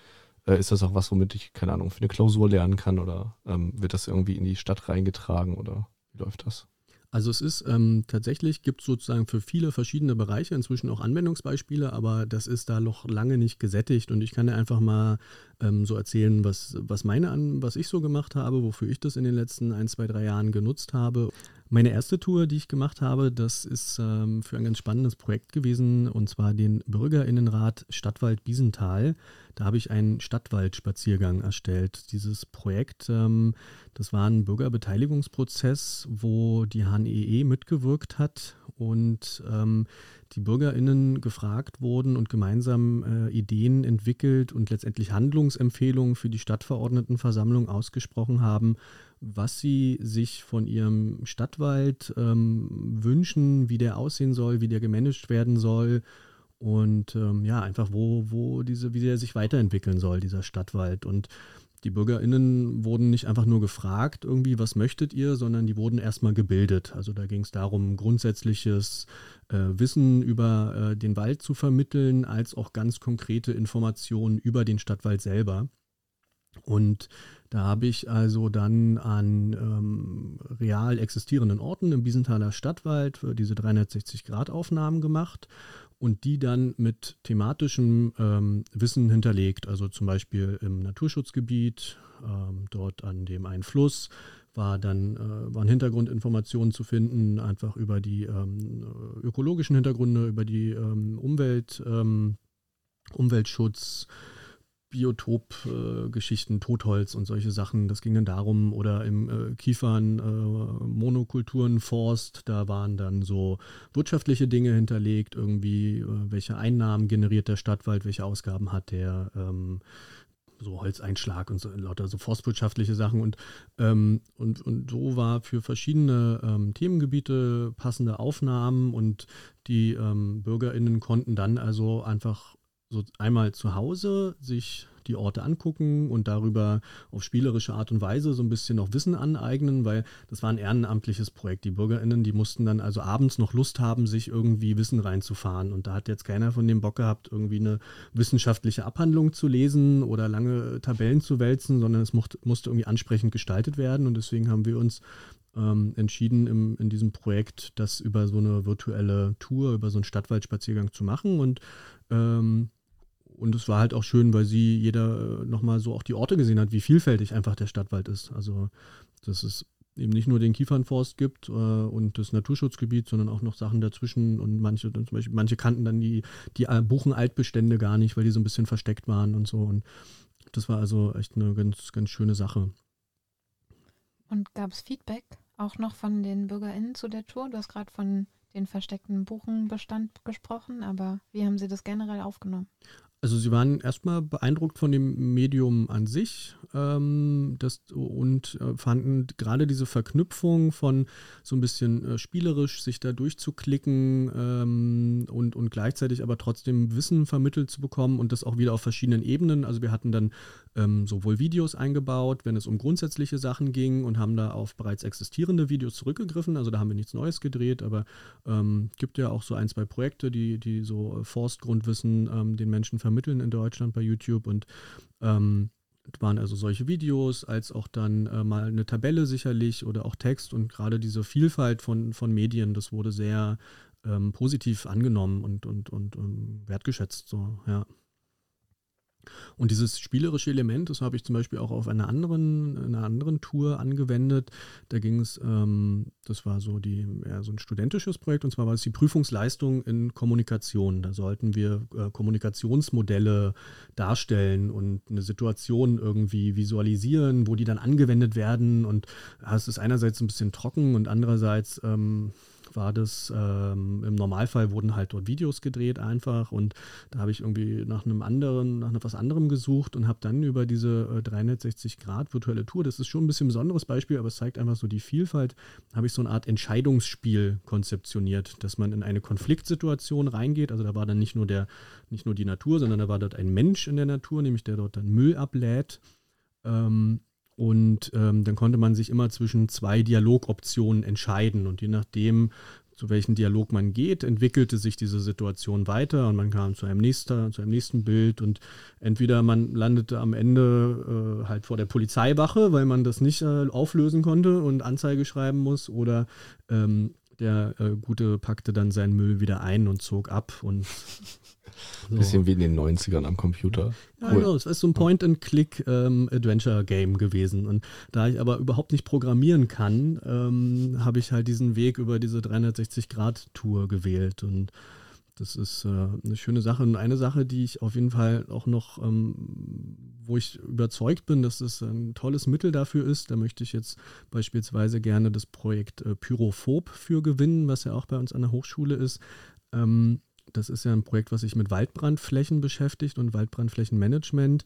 Äh, ist das auch was, womit ich, keine Ahnung, für eine Klausur lernen kann oder ähm, wird das irgendwie in die Stadt reingetragen oder wie läuft das? Also es ist ähm, tatsächlich, gibt es sozusagen für viele verschiedene Bereiche inzwischen auch Anwendungsbeispiele, aber das ist da noch lange nicht gesättigt und ich kann dir einfach mal ähm, so erzählen, was, was meine an, was ich so gemacht habe, wofür ich das in den letzten ein, zwei, drei Jahren genutzt habe. Meine erste Tour, die ich gemacht habe, das ist ähm, für ein ganz spannendes Projekt gewesen, und zwar den Bürgerinnenrat Stadtwald Biesenthal. Da habe ich einen Stadtwaldspaziergang erstellt. Dieses Projekt, ähm, das war ein Bürgerbeteiligungsprozess, wo die HNEE e mitgewirkt hat und ähm, die BürgerInnen gefragt wurden und gemeinsam äh, Ideen entwickelt und letztendlich Handlungsempfehlungen für die Stadtverordnetenversammlung ausgesprochen haben, was sie sich von ihrem Stadtwald ähm, wünschen, wie der aussehen soll, wie der gemanagt werden soll und ähm, ja, einfach wo, wo diese, wie der sich weiterentwickeln soll, dieser Stadtwald. Und die BürgerInnen wurden nicht einfach nur gefragt, irgendwie, was möchtet ihr, sondern die wurden erstmal gebildet. Also da ging es darum, grundsätzliches äh, Wissen über äh, den Wald zu vermitteln, als auch ganz konkrete Informationen über den Stadtwald selber. Und da habe ich also dann an ähm, real existierenden Orten im Biesenthaler Stadtwald diese 360-Grad-Aufnahmen gemacht und die dann mit thematischem ähm, Wissen hinterlegt. Also zum Beispiel im Naturschutzgebiet, ähm, dort an dem einen Fluss, war dann, äh, waren Hintergrundinformationen zu finden, einfach über die ähm, ökologischen Hintergründe, über die ähm, Umwelt, ähm, Umweltschutz, Biotop-Geschichten, Totholz und solche Sachen. Das ging dann darum, oder im äh, Kiefern, äh, Monokulturen, Forst, da waren dann so wirtschaftliche Dinge hinterlegt, irgendwie, äh, welche Einnahmen generiert der Stadtwald, welche Ausgaben hat der. Ähm, so Holzeinschlag und so lauter so forstwirtschaftliche Sachen und, ähm, und, und so war für verschiedene ähm, Themengebiete passende Aufnahmen und die ähm, BürgerInnen konnten dann also einfach so einmal zu Hause sich die Orte angucken und darüber auf spielerische Art und Weise so ein bisschen noch Wissen aneignen, weil das war ein ehrenamtliches Projekt. Die BürgerInnen, die mussten dann also abends noch Lust haben, sich irgendwie Wissen reinzufahren. Und da hat jetzt keiner von dem Bock gehabt, irgendwie eine wissenschaftliche Abhandlung zu lesen oder lange Tabellen zu wälzen, sondern es musste, irgendwie ansprechend gestaltet werden. Und deswegen haben wir uns ähm, entschieden, im, in diesem Projekt das über so eine virtuelle Tour, über so einen Stadtwaldspaziergang zu machen. Und ähm, und es war halt auch schön, weil sie jeder äh, nochmal so auch die Orte gesehen hat, wie vielfältig einfach der Stadtwald ist. Also, dass es eben nicht nur den Kiefernforst gibt äh, und das Naturschutzgebiet, sondern auch noch Sachen dazwischen und manche, zum Beispiel, manche kannten dann die, die Buchenaltbestände gar nicht, weil die so ein bisschen versteckt waren und so. Und das war also echt eine ganz, ganz schöne Sache. Und gab es Feedback auch noch von den BürgerInnen zu der Tour? Du hast gerade von den versteckten Buchenbestand gesprochen, aber wie haben Sie das generell aufgenommen? Also sie waren erstmal beeindruckt von dem Medium an sich ähm, das, und äh, fanden gerade diese Verknüpfung von so ein bisschen äh, spielerisch sich da durchzuklicken ähm, und, und gleichzeitig aber trotzdem Wissen vermittelt zu bekommen und das auch wieder auf verschiedenen Ebenen. Also wir hatten dann ähm, sowohl Videos eingebaut, wenn es um grundsätzliche Sachen ging und haben da auf bereits existierende Videos zurückgegriffen. Also da haben wir nichts Neues gedreht, aber ähm, gibt ja auch so ein, zwei Projekte, die, die so Forstgrundwissen ähm, den Menschen vermitteln vermitteln in Deutschland bei YouTube und ähm, waren also solche Videos, als auch dann äh, mal eine Tabelle sicherlich oder auch Text und gerade diese Vielfalt von, von Medien, das wurde sehr ähm, positiv angenommen und, und, und um, ähm, wertgeschätzt. So, ja. Und dieses spielerische Element, das habe ich zum Beispiel auch auf einer anderen, einer anderen Tour angewendet. Da ging es, ähm, das war so die, ja, so ein studentisches Projekt, und zwar war es die Prüfungsleistung in Kommunikation. Da sollten wir äh, Kommunikationsmodelle darstellen und eine Situation irgendwie visualisieren, wo die dann angewendet werden. Und ja, es ist einerseits ein bisschen trocken und andererseits ähm, war das, ähm, im Normalfall wurden halt dort Videos gedreht einfach und da habe ich irgendwie nach einem anderen, nach etwas anderem gesucht und habe dann über diese äh, 360 Grad virtuelle Tour, das ist schon ein bisschen ein besonderes Beispiel, aber es zeigt einfach so die Vielfalt, habe ich so eine Art Entscheidungsspiel konzeptioniert, dass man in eine Konfliktsituation reingeht, also da war dann nicht nur der, nicht nur die Natur, sondern da war dort ein Mensch in der Natur, nämlich der dort dann Müll ablädt. Ähm, und ähm, dann konnte man sich immer zwischen zwei Dialogoptionen entscheiden. Und je nachdem, zu welchem Dialog man geht, entwickelte sich diese Situation weiter und man kam zu einem nächsten, zu einem nächsten Bild und entweder man landete am Ende äh, halt vor der Polizeiwache, weil man das nicht äh, auflösen konnte und Anzeige schreiben muss, oder ähm, der äh, Gute packte dann seinen Müll wieder ein und zog ab und so. Bisschen wie in den 90ern am Computer. Ja, cool. genau. Es ist so ein Point-and-Click-Adventure-Game ähm, gewesen. Und da ich aber überhaupt nicht programmieren kann, ähm, habe ich halt diesen Weg über diese 360-Grad-Tour gewählt. Und das ist äh, eine schöne Sache. Und eine Sache, die ich auf jeden Fall auch noch, ähm, wo ich überzeugt bin, dass es ein tolles Mittel dafür ist, da möchte ich jetzt beispielsweise gerne das Projekt äh, Pyrophob für gewinnen, was ja auch bei uns an der Hochschule ist. Ähm, das ist ja ein Projekt, was sich mit Waldbrandflächen beschäftigt und Waldbrandflächenmanagement.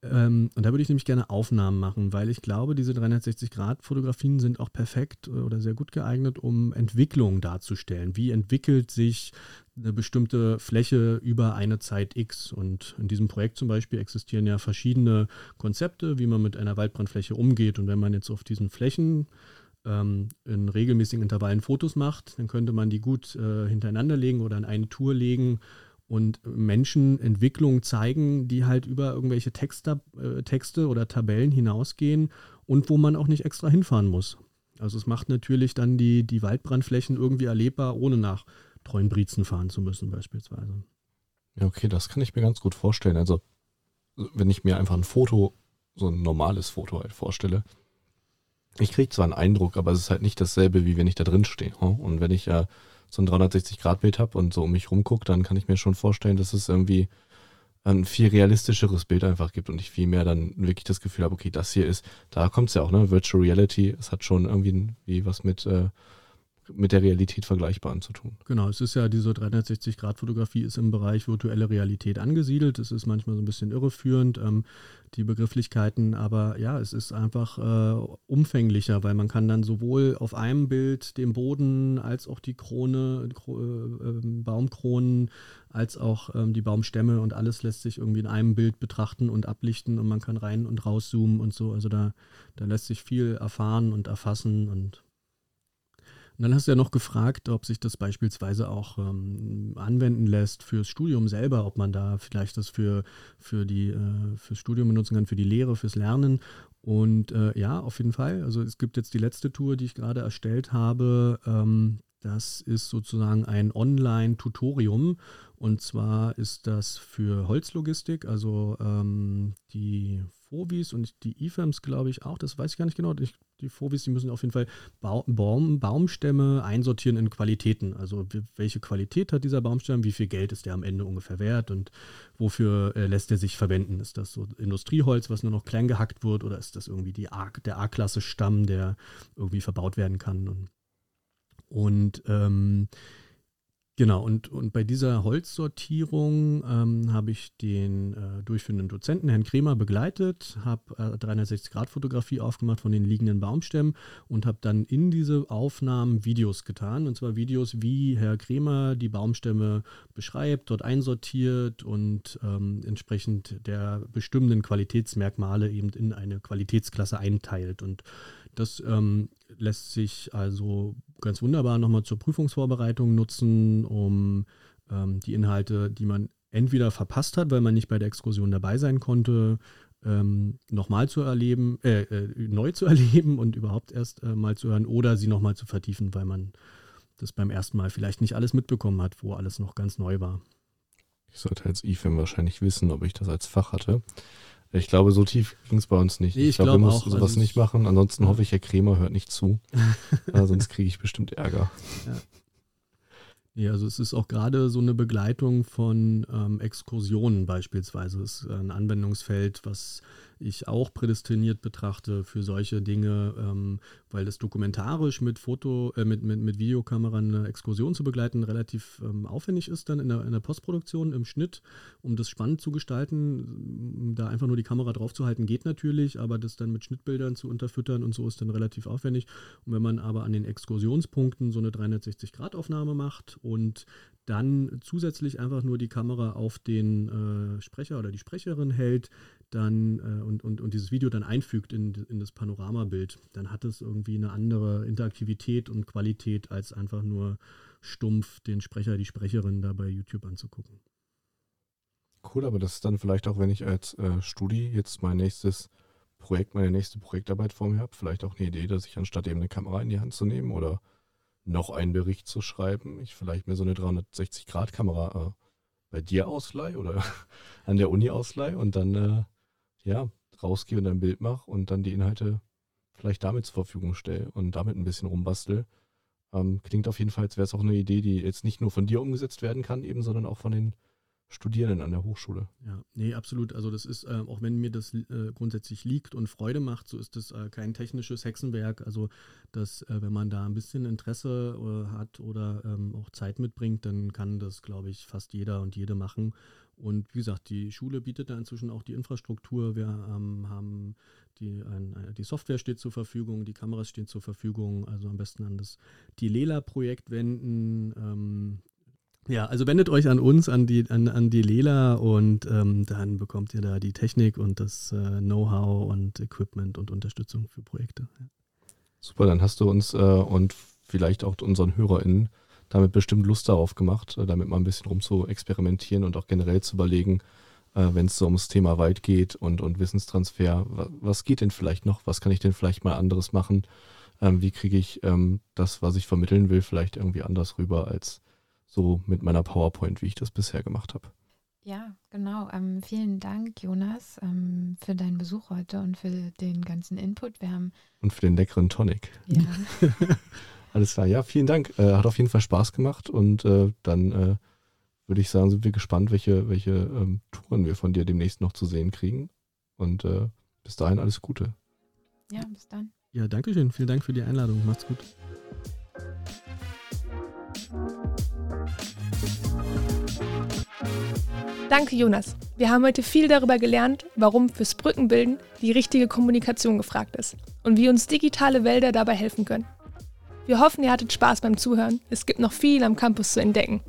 Ähm, und da würde ich nämlich gerne Aufnahmen machen, weil ich glaube, diese 360-Grad-Fotografien sind auch perfekt äh, oder sehr gut geeignet, um Entwicklung darzustellen. Wie entwickelt sich eine bestimmte Fläche über eine Zeit X? Und in diesem Projekt zum Beispiel existieren ja verschiedene Konzepte, wie man mit einer Waldbrandfläche umgeht. Und wenn man jetzt auf diesen Flächen ähm, in regelmäßigen Intervallen Fotos macht, dann könnte man die gut äh, hintereinander legen oder in eine Tour legen und Menschen Entwicklungen zeigen, die halt über irgendwelche Texte, äh, Texte oder Tabellen hinausgehen und wo man auch nicht extra hinfahren muss. Also es macht natürlich dann die, die Waldbrandflächen irgendwie erlebbar, ohne nach Treuenbrietzen fahren zu müssen beispielsweise. Ja, okay, das kann ich mir ganz gut vorstellen. Also wenn ich mir einfach ein Foto, so ein normales Foto halt vorstelle, ich kriege zwar einen Eindruck, aber es ist halt nicht dasselbe, wie wenn ich da drin stehe. Und wenn ich ja so ein 360-Grad-Bild habe und so um mich rumgucke, dann kann ich mir schon vorstellen, dass es irgendwie ein viel realistischeres Bild einfach gibt und ich viel mehr dann wirklich das Gefühl habe, okay, das hier ist, da kommt es ja auch, ne? Virtual Reality, es hat schon irgendwie wie was mit, äh, mit der Realität Vergleichbaren zu tun. Genau, es ist ja diese 360-Grad-Fotografie ist im Bereich virtuelle Realität angesiedelt. Es ist manchmal so ein bisschen irreführend, ähm, die Begrifflichkeiten, aber ja, es ist einfach äh, umfänglicher, weil man kann dann sowohl auf einem Bild den Boden als auch die Krone, Kro äh, ähm, Baumkronen, als auch ähm, die Baumstämme und alles lässt sich irgendwie in einem Bild betrachten und ablichten und man kann rein und rauszoomen und so. Also da, da lässt sich viel erfahren und erfassen und und dann hast du ja noch gefragt, ob sich das beispielsweise auch ähm, anwenden lässt fürs Studium selber, ob man da vielleicht das für, für die, äh, fürs Studium benutzen kann, für die Lehre, fürs Lernen. Und äh, ja, auf jeden Fall. Also es gibt jetzt die letzte Tour, die ich gerade erstellt habe. Ähm, das ist sozusagen ein Online-Tutorium. Und zwar ist das für Holzlogistik, also ähm, die Fovis und die IFAMs, glaube ich, auch. Das weiß ich gar nicht genau. Ich die Phobis, die müssen auf jeden Fall Baum, Baumstämme einsortieren in Qualitäten. Also welche Qualität hat dieser Baumstamm, wie viel Geld ist der am Ende ungefähr wert und wofür äh, lässt er sich verwenden? Ist das so Industrieholz, was nur noch klein gehackt wird oder ist das irgendwie die A, der A-Klasse Stamm, der irgendwie verbaut werden kann? Und, und ähm, Genau, und, und bei dieser Holzsortierung ähm, habe ich den äh, durchführenden Dozenten, Herrn Kremer, begleitet, habe äh, 360-Grad-Fotografie aufgemacht von den liegenden Baumstämmen und habe dann in diese Aufnahmen Videos getan. Und zwar Videos, wie Herr Kremer die Baumstämme beschreibt, dort einsortiert und ähm, entsprechend der bestimmenden Qualitätsmerkmale eben in eine Qualitätsklasse einteilt. Und das ähm, lässt sich also ganz wunderbar nochmal zur Prüfungsvorbereitung nutzen, um ähm, die Inhalte, die man entweder verpasst hat, weil man nicht bei der Exkursion dabei sein konnte, ähm, nochmal zu erleben, äh, äh, neu zu <laughs> erleben und überhaupt erst äh, mal zu hören oder sie nochmal zu vertiefen, weil man das beim ersten Mal vielleicht nicht alles mitbekommen hat, wo alles noch ganz neu war. Ich sollte als IFAM wahrscheinlich wissen, ob ich das als Fach hatte. Ich glaube, so tief ging es bei uns nicht. Nee, ich, ich glaube, glaub, wir mussten auch, sowas also nicht machen. Ansonsten hoffe ich, Herr Kremer hört nicht zu. <laughs> äh, sonst kriege ich bestimmt Ärger. Ja. Ja, also es ist auch gerade so eine Begleitung von ähm, Exkursionen beispielsweise. Das ist ein Anwendungsfeld, was ich auch prädestiniert betrachte für solche Dinge, ähm, weil das dokumentarisch mit Foto, äh, mit, mit, mit Videokamera eine Exkursion zu begleiten relativ ähm, aufwendig ist dann in der, in der Postproduktion, im Schnitt, um das spannend zu gestalten. Da einfach nur die Kamera draufzuhalten geht natürlich, aber das dann mit Schnittbildern zu unterfüttern und so ist dann relativ aufwendig. Und wenn man aber an den Exkursionspunkten so eine 360-Grad-Aufnahme macht und dann zusätzlich einfach nur die Kamera auf den äh, Sprecher oder die Sprecherin hält, dann äh, und, und, und dieses Video dann einfügt in, in das Panoramabild, dann hat es irgendwie eine andere Interaktivität und Qualität, als einfach nur stumpf den Sprecher, die Sprecherin da bei YouTube anzugucken. Cool, aber das ist dann vielleicht auch, wenn ich als äh, Studi jetzt mein nächstes Projekt, meine nächste Projektarbeit vor mir habe, vielleicht auch eine Idee, dass ich anstatt eben eine Kamera in die Hand zu nehmen oder noch einen Bericht zu schreiben, ich vielleicht mir so eine 360-Grad-Kamera äh, bei dir ausleihe oder <laughs> an der Uni ausleihe und dann äh, ja, rausgehe und ein Bild mache und dann die Inhalte vielleicht damit zur Verfügung stelle und damit ein bisschen rumbastel. Ähm, klingt auf jeden Fall, als wäre es auch eine Idee, die jetzt nicht nur von dir umgesetzt werden kann, eben, sondern auch von den Studierenden an der Hochschule. Ja, nee, absolut. Also das ist, äh, auch wenn mir das äh, grundsätzlich liegt und Freude macht, so ist das äh, kein technisches Hexenwerk. Also dass, äh, wenn man da ein bisschen Interesse äh, hat oder ähm, auch Zeit mitbringt, dann kann das, glaube ich, fast jeder und jede machen. Und wie gesagt, die Schule bietet da inzwischen auch die Infrastruktur. Wir ähm, haben die, ein, die Software steht zur Verfügung, die Kameras stehen zur Verfügung. Also am besten an das Dilela-Projekt wenden. Ähm, ja, also wendet euch an uns, an die, an, an die Lela und ähm, dann bekommt ihr da die Technik und das äh, Know-how und Equipment und Unterstützung für Projekte. Ja. Super, dann hast du uns äh, und vielleicht auch unseren HörerInnen damit bestimmt Lust darauf gemacht, äh, damit mal ein bisschen rum zu experimentieren und auch generell zu überlegen, äh, wenn es so ums Thema Wald geht und, und Wissenstransfer, was geht denn vielleicht noch? Was kann ich denn vielleicht mal anderes machen? Ähm, wie kriege ich ähm, das, was ich vermitteln will, vielleicht irgendwie anders rüber als so mit meiner PowerPoint, wie ich das bisher gemacht habe? Ja, genau. Ähm, vielen Dank, Jonas, ähm, für deinen Besuch heute und für den ganzen Input. Wir haben und für den leckeren Tonic. Ja. <laughs> Alles klar, ja, vielen Dank. Äh, hat auf jeden Fall Spaß gemacht und äh, dann äh, würde ich sagen, sind wir gespannt, welche, welche ähm, Touren wir von dir demnächst noch zu sehen kriegen. Und äh, bis dahin alles Gute. Ja, bis dann. Ja, danke schön. Vielen Dank für die Einladung. Macht's gut. Danke, Jonas. Wir haben heute viel darüber gelernt, warum fürs Brückenbilden die richtige Kommunikation gefragt ist und wie uns digitale Wälder dabei helfen können. Wir hoffen, ihr hattet Spaß beim Zuhören. Es gibt noch viel am Campus zu entdecken.